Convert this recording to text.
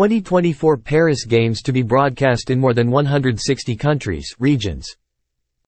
2024 Paris Games to be broadcast in more than 160 countries regions.